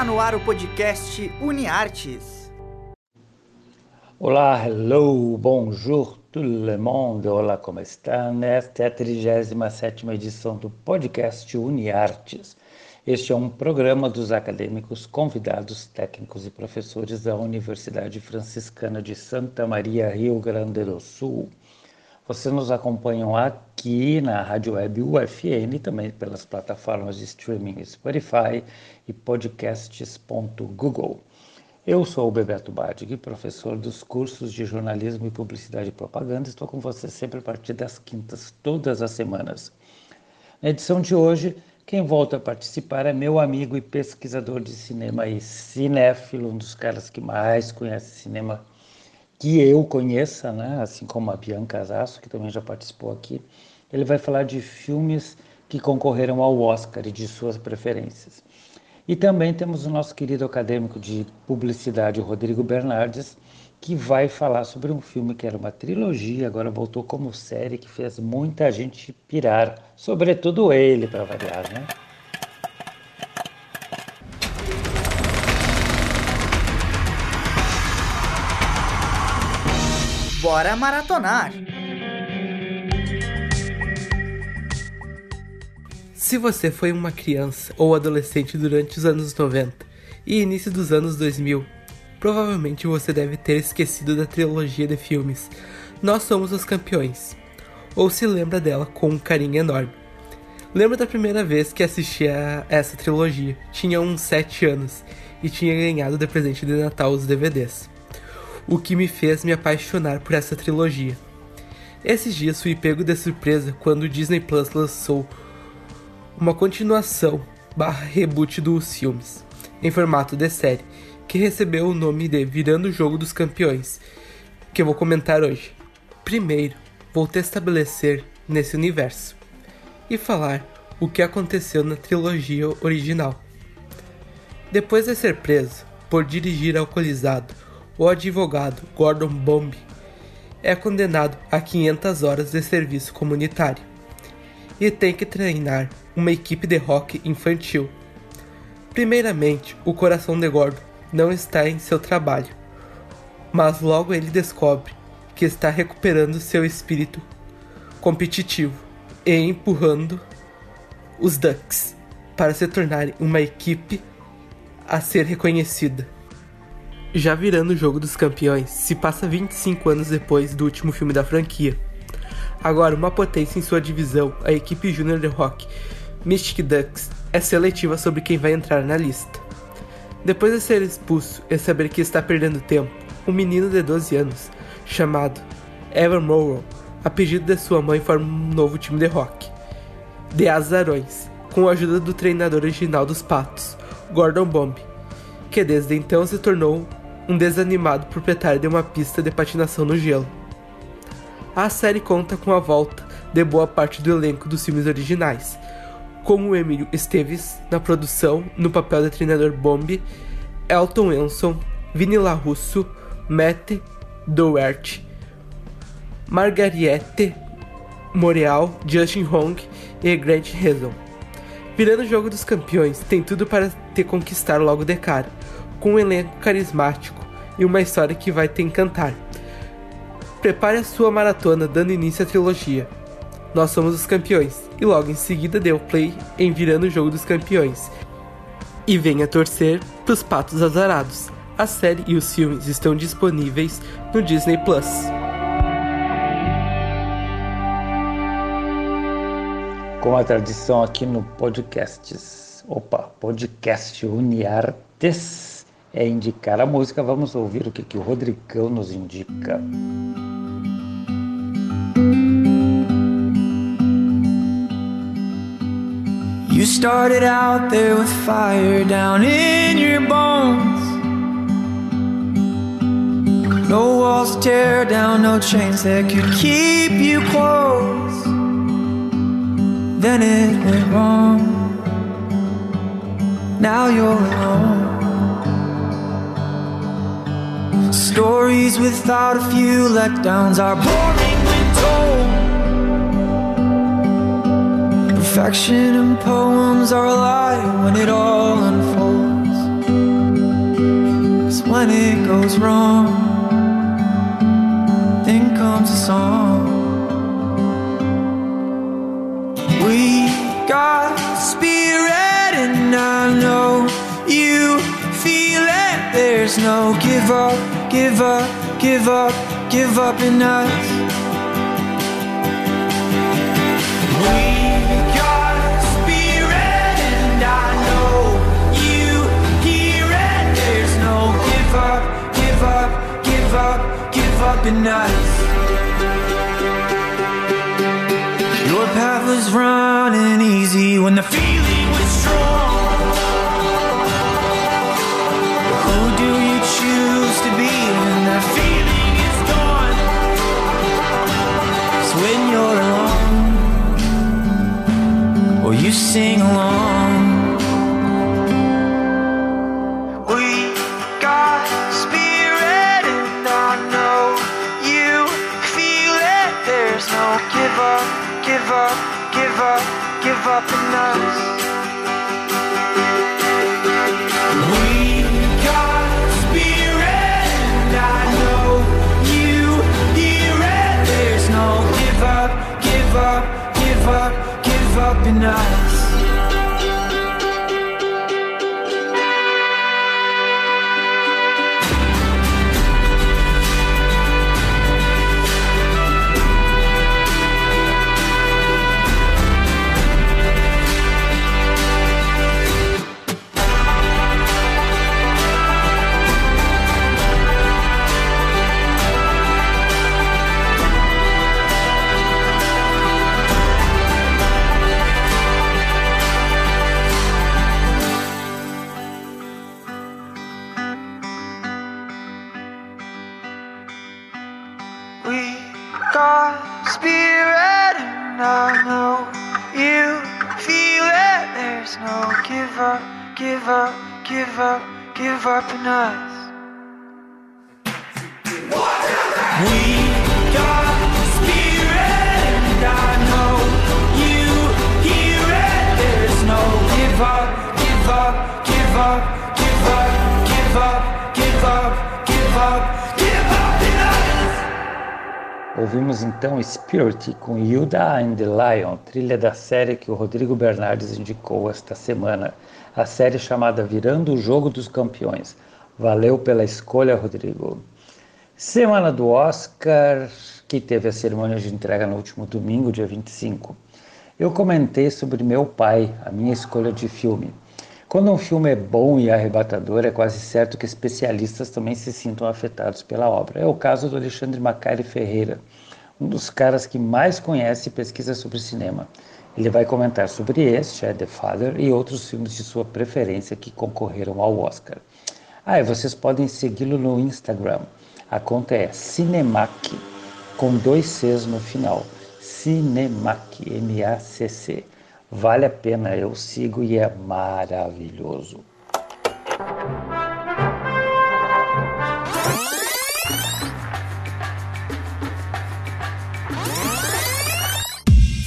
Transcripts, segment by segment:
Está no ar o podcast UniArtes. Olá, hello, bonjour tout le monde. Olá, como estão? Esta é a 37 edição do podcast UniArtes. Este é um programa dos acadêmicos, convidados, técnicos e professores da Universidade Franciscana de Santa Maria, Rio Grande do Sul. Vocês nos acompanham aqui na Rádio Web UFN, também pelas plataformas de streaming Spotify e podcasts.google. Eu sou o Bebeto Badig, professor dos cursos de jornalismo e publicidade e propaganda. Estou com você sempre a partir das quintas, todas as semanas. Na edição de hoje, quem volta a participar é meu amigo e pesquisador de cinema e cinéfilo, um dos caras que mais conhece cinema que eu conheça, né? assim como a Bianca Zasso, que também já participou aqui. Ele vai falar de filmes que concorreram ao Oscar e de suas preferências. E também temos o nosso querido acadêmico de publicidade, Rodrigo Bernardes, que vai falar sobre um filme que era uma trilogia, agora voltou como série, que fez muita gente pirar, sobretudo ele, para variar, né? Bora maratonar! Se você foi uma criança ou adolescente durante os anos 90 e início dos anos 2000, provavelmente você deve ter esquecido da trilogia de filmes Nós Somos os Campeões, ou se lembra dela com um carinho enorme. Lembro da primeira vez que assisti a essa trilogia, tinha uns 7 anos e tinha ganhado de presente de Natal os DVDs o que me fez me apaixonar por essa trilogia. Esses dias fui pego de surpresa quando o Disney Plus lançou uma continuação barra reboot dos filmes, em formato de série, que recebeu o nome de Virando o Jogo dos Campeões, que eu vou comentar hoje. Primeiro, vou te estabelecer nesse universo e falar o que aconteceu na trilogia original. Depois de ser preso por dirigir alcoolizado o advogado Gordon Bomb é condenado a 500 horas de serviço comunitário e tem que treinar uma equipe de rock infantil. Primeiramente, o coração de Gordon não está em seu trabalho, mas logo ele descobre que está recuperando seu espírito competitivo e empurrando os Ducks para se tornarem uma equipe a ser reconhecida. Já virando o jogo dos campeões, se passa 25 anos depois do último filme da franquia. Agora, uma potência em sua divisão, a equipe júnior de rock, Mystic Ducks, é seletiva sobre quem vai entrar na lista. Depois de ser expulso e saber que está perdendo tempo, um menino de 12 anos, chamado Evan Morrow, a pedido de sua mãe, forma um novo time de rock, The Azarões, com a ajuda do treinador original dos Patos, Gordon Bomb, que desde então se tornou um desanimado proprietário de uma pista de patinação no gelo. A série conta com a volta de boa parte do elenco dos filmes originais, como Emílio Esteves na produção no papel de treinador Bomb, Elton Wilson, Vini LaRusso, Matt Doherty, Margariette Moreal, Justin Hong e Grant Hazel. Virando o jogo dos campeões, tem tudo para te conquistar logo de cara, com um elenco carismático e uma história que vai te encantar. Prepare a sua maratona dando início à trilogia. Nós somos os campeões, e logo em seguida dê o play em Virando o Jogo dos Campeões. E venha torcer pros patos azarados. A série e os filmes estão disponíveis no Disney Plus. Com a tradição aqui no podcasts, opa, podcast Uniartes é indicar a música, vamos ouvir o que, que o Rodrigão nos indica. You started out there with fire down in your bones. No walls to tear down, no chains that could keep you close. Then it went wrong. Now you're alone. Stories without a few letdowns are boring told. Perfection and poems are a lie when it all unfolds. when it goes wrong, then comes a song. We got spirit, and I know you feel it. There's no give up, give up, give up, give up in us. We got spirit, and I know you hear it. There's no give up, give up, give up, give up in us. Your path was running easy when the feeling was strong. Sing along. We got spirit, and I know you feel it. There's no give up, give up, give up, give up in us. I know you feel it. There's no give up, give up, give up, give up in us. We got spirit, and I know you hear it. There's no give up, give up, give up, give up, give up, give up, give up, give up. Ouvimos então Spirit com Hilda and the Lion, trilha da série que o Rodrigo Bernardes indicou esta semana, a série chamada Virando o Jogo dos Campeões. Valeu pela escolha, Rodrigo. Semana do Oscar, que teve a cerimônia de entrega no último domingo, dia 25. Eu comentei sobre Meu Pai, a minha escolha de filme. Quando um filme é bom e arrebatador, é quase certo que especialistas também se sintam afetados pela obra. É o caso do Alexandre Macari Ferreira, um dos caras que mais conhece e pesquisa sobre cinema. Ele vai comentar sobre este, é The Father, e outros filmes de sua preferência que concorreram ao Oscar. Ah, e vocês podem segui-lo no Instagram. A conta é Cinemac, com dois Cs no final. Cinemac, M-A-C-C. Vale a pena, eu sigo e é maravilhoso.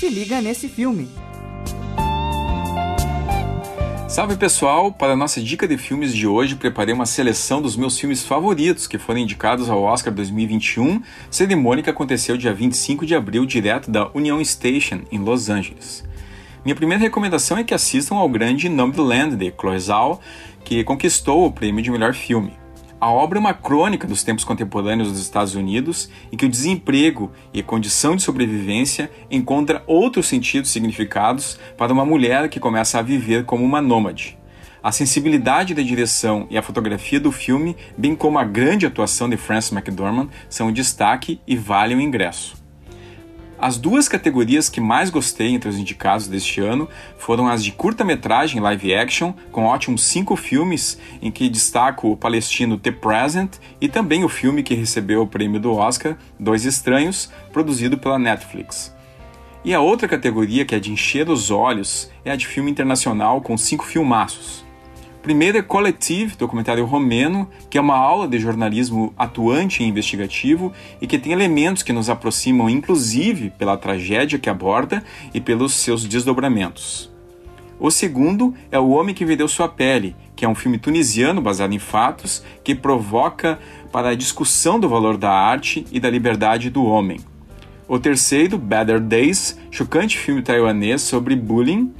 Se liga nesse filme. Salve pessoal! Para a nossa dica de filmes de hoje, preparei uma seleção dos meus filmes favoritos que foram indicados ao Oscar 2021, cerimônia que aconteceu dia 25 de abril, direto da Union Station, em Los Angeles. Minha primeira recomendação é que assistam ao grande Nomadland de Chloe Zhao, que conquistou o prêmio de melhor filme. A obra é uma crônica dos tempos contemporâneos dos Estados Unidos em que o desemprego e a condição de sobrevivência encontra outros sentidos e significados para uma mulher que começa a viver como uma nômade. A sensibilidade da direção e a fotografia do filme, bem como a grande atuação de Frances McDormand, são um destaque e valem o ingresso. As duas categorias que mais gostei entre os indicados deste ano foram as de curta-metragem live action, com ótimos cinco filmes, em que destaco o palestino The Present e também o filme que recebeu o prêmio do Oscar, Dois Estranhos, produzido pela Netflix. E a outra categoria, que é de encher os olhos, é a de filme internacional, com cinco filmaços. Primeiro é Collective, documentário romeno, que é uma aula de jornalismo atuante e investigativo e que tem elementos que nos aproximam, inclusive pela tragédia que aborda e pelos seus desdobramentos. O segundo é O Homem que Vendeu Sua Pele, que é um filme tunisiano baseado em fatos que provoca para a discussão do valor da arte e da liberdade do homem. O terceiro, Better Days, chocante filme taiwanês sobre bullying.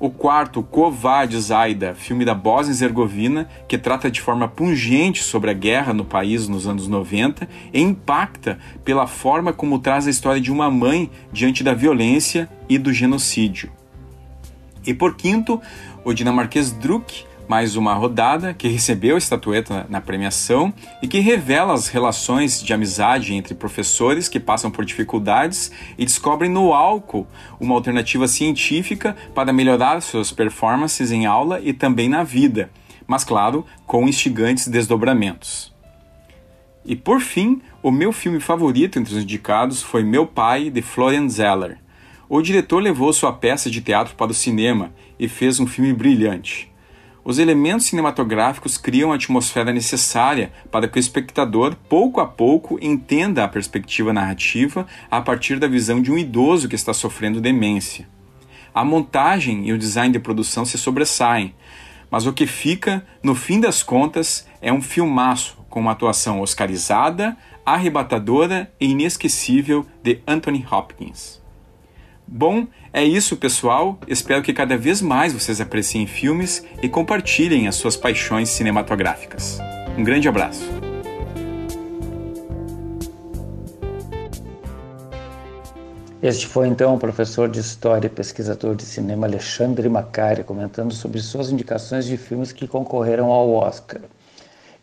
O quarto, Kovad Zaida, filme da Bósnia e Herzegovina, que trata de forma pungente sobre a guerra no país nos anos 90 e impacta pela forma como traz a história de uma mãe diante da violência e do genocídio. E por quinto, o dinamarquês Druk, mais uma rodada, que recebeu a estatueta na premiação e que revela as relações de amizade entre professores que passam por dificuldades e descobrem no álcool uma alternativa científica para melhorar suas performances em aula e também na vida, mas claro, com instigantes desdobramentos. E por fim, o meu filme favorito entre os indicados foi Meu Pai, de Florian Zeller. O diretor levou sua peça de teatro para o cinema e fez um filme brilhante. Os elementos cinematográficos criam a atmosfera necessária para que o espectador, pouco a pouco, entenda a perspectiva narrativa a partir da visão de um idoso que está sofrendo demência. A montagem e o design de produção se sobressaem, mas o que fica, no fim das contas, é um filmaço com uma atuação oscarizada, arrebatadora e inesquecível de Anthony Hopkins. Bom, é isso, pessoal. Espero que cada vez mais vocês apreciem filmes e compartilhem as suas paixões cinematográficas. Um grande abraço. Este foi então o professor de História e pesquisador de cinema Alexandre Macari comentando sobre suas indicações de filmes que concorreram ao Oscar.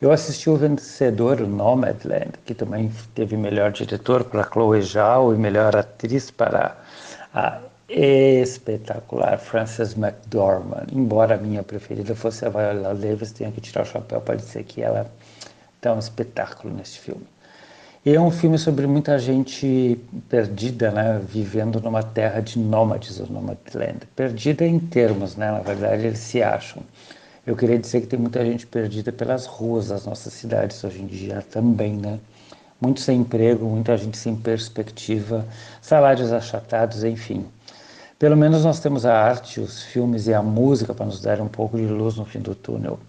Eu assisti o vencedor, o Nomadland, que também teve melhor diretor para Chloe Zhao e melhor atriz para a espetacular Frances McDormand. Embora a minha preferida fosse a Viola Davis, tenho que tirar o chapéu para dizer que ela está um espetáculo nesse filme. E é um filme sobre muita gente perdida, né, vivendo numa terra de nômades, ou Nomadland. Perdida em termos, né, na verdade eles se acham. Eu queria dizer que tem muita gente perdida pelas ruas das nossas cidades hoje em dia também, né? Muito sem emprego, muita gente sem perspectiva, salários achatados, enfim. Pelo menos nós temos a arte, os filmes e a música para nos dar um pouco de luz no fim do túnel.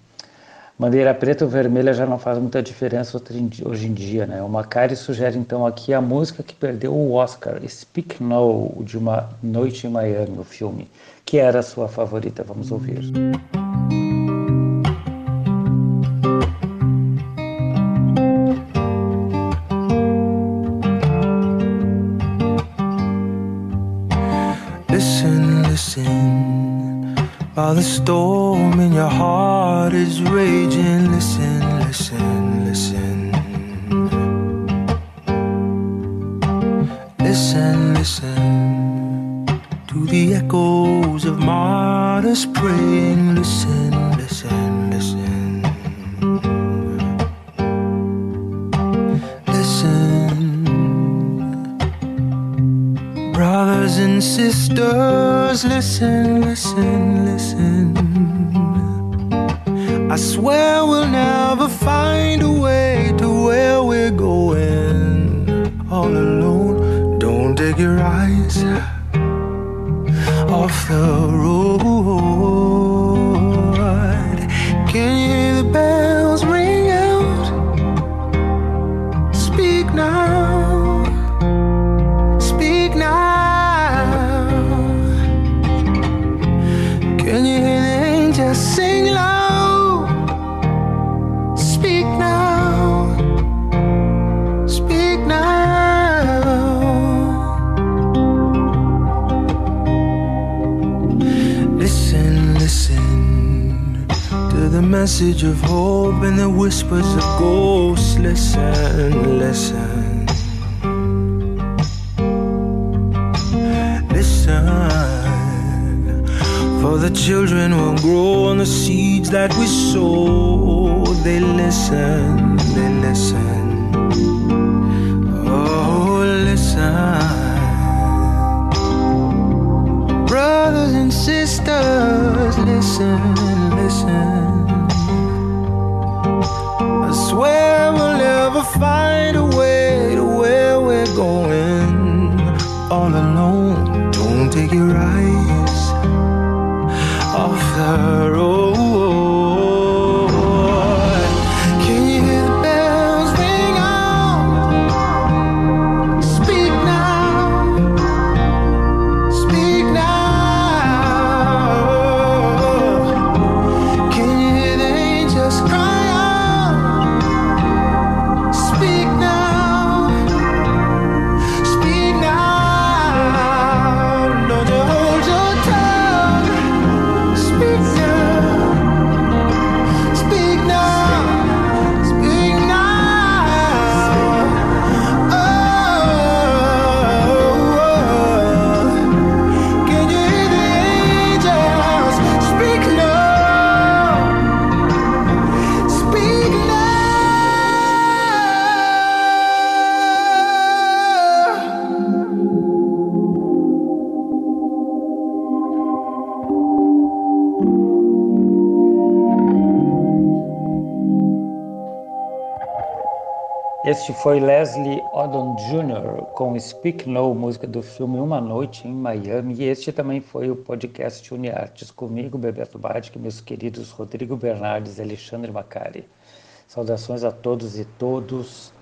Bandeira preta ou vermelha já não faz muita diferença hoje em dia, né? O Macari sugere então aqui a música que perdeu o Oscar, Speak No, de Uma Noite em Miami, o filme, que era a sua favorita. Vamos ouvir. Listen, the storm in your heart is raging, listen, listen, And sisters, listen, listen, listen. I swear we'll never find a way to where we're going all alone. Don't take your eyes off the road. Message of hope and the whispers of ghosts. Listen, listen. Listen, for the children will grow on the seeds that we sow. They listen, they listen. Oh, listen. Brothers and sisters, listen, listen. Find a way to where we're going all alone. Don't take your eyes off the road. Oh. Este foi Leslie Odom Jr. com Speak No, música do filme Uma Noite em Miami. E este também foi o podcast Uniartes comigo, Bebeto Badic, meus queridos Rodrigo Bernardes e Alexandre Macari. Saudações a todos e todos.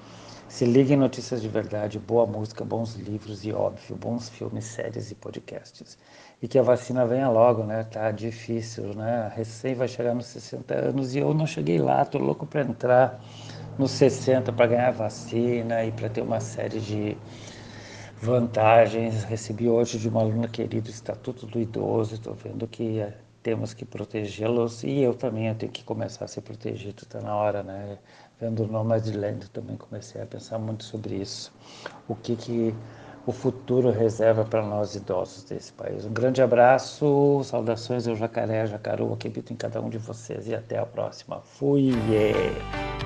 Se liguem em notícias de verdade, boa música, bons livros e, óbvio, bons filmes, séries e podcasts. E que a vacina venha logo, né? Tá difícil, né? Recém vai chegar nos 60 anos e eu não cheguei lá, tô louco para entrar nos 60 para ganhar vacina e para ter uma série de vantagens. Recebi hoje de uma aluna querida o Estatuto do Idoso, estou vendo que eh, temos que protegê-los e eu também eu tenho que começar a ser protegido, está na hora, né? Vendo o Nomadland também comecei a pensar muito sobre isso. O que que o futuro reserva para nós idosos desse país. Um grande abraço, saudações ao Jacaré, Jacaru, que habito em cada um de vocês e até a próxima. Fui! Yeah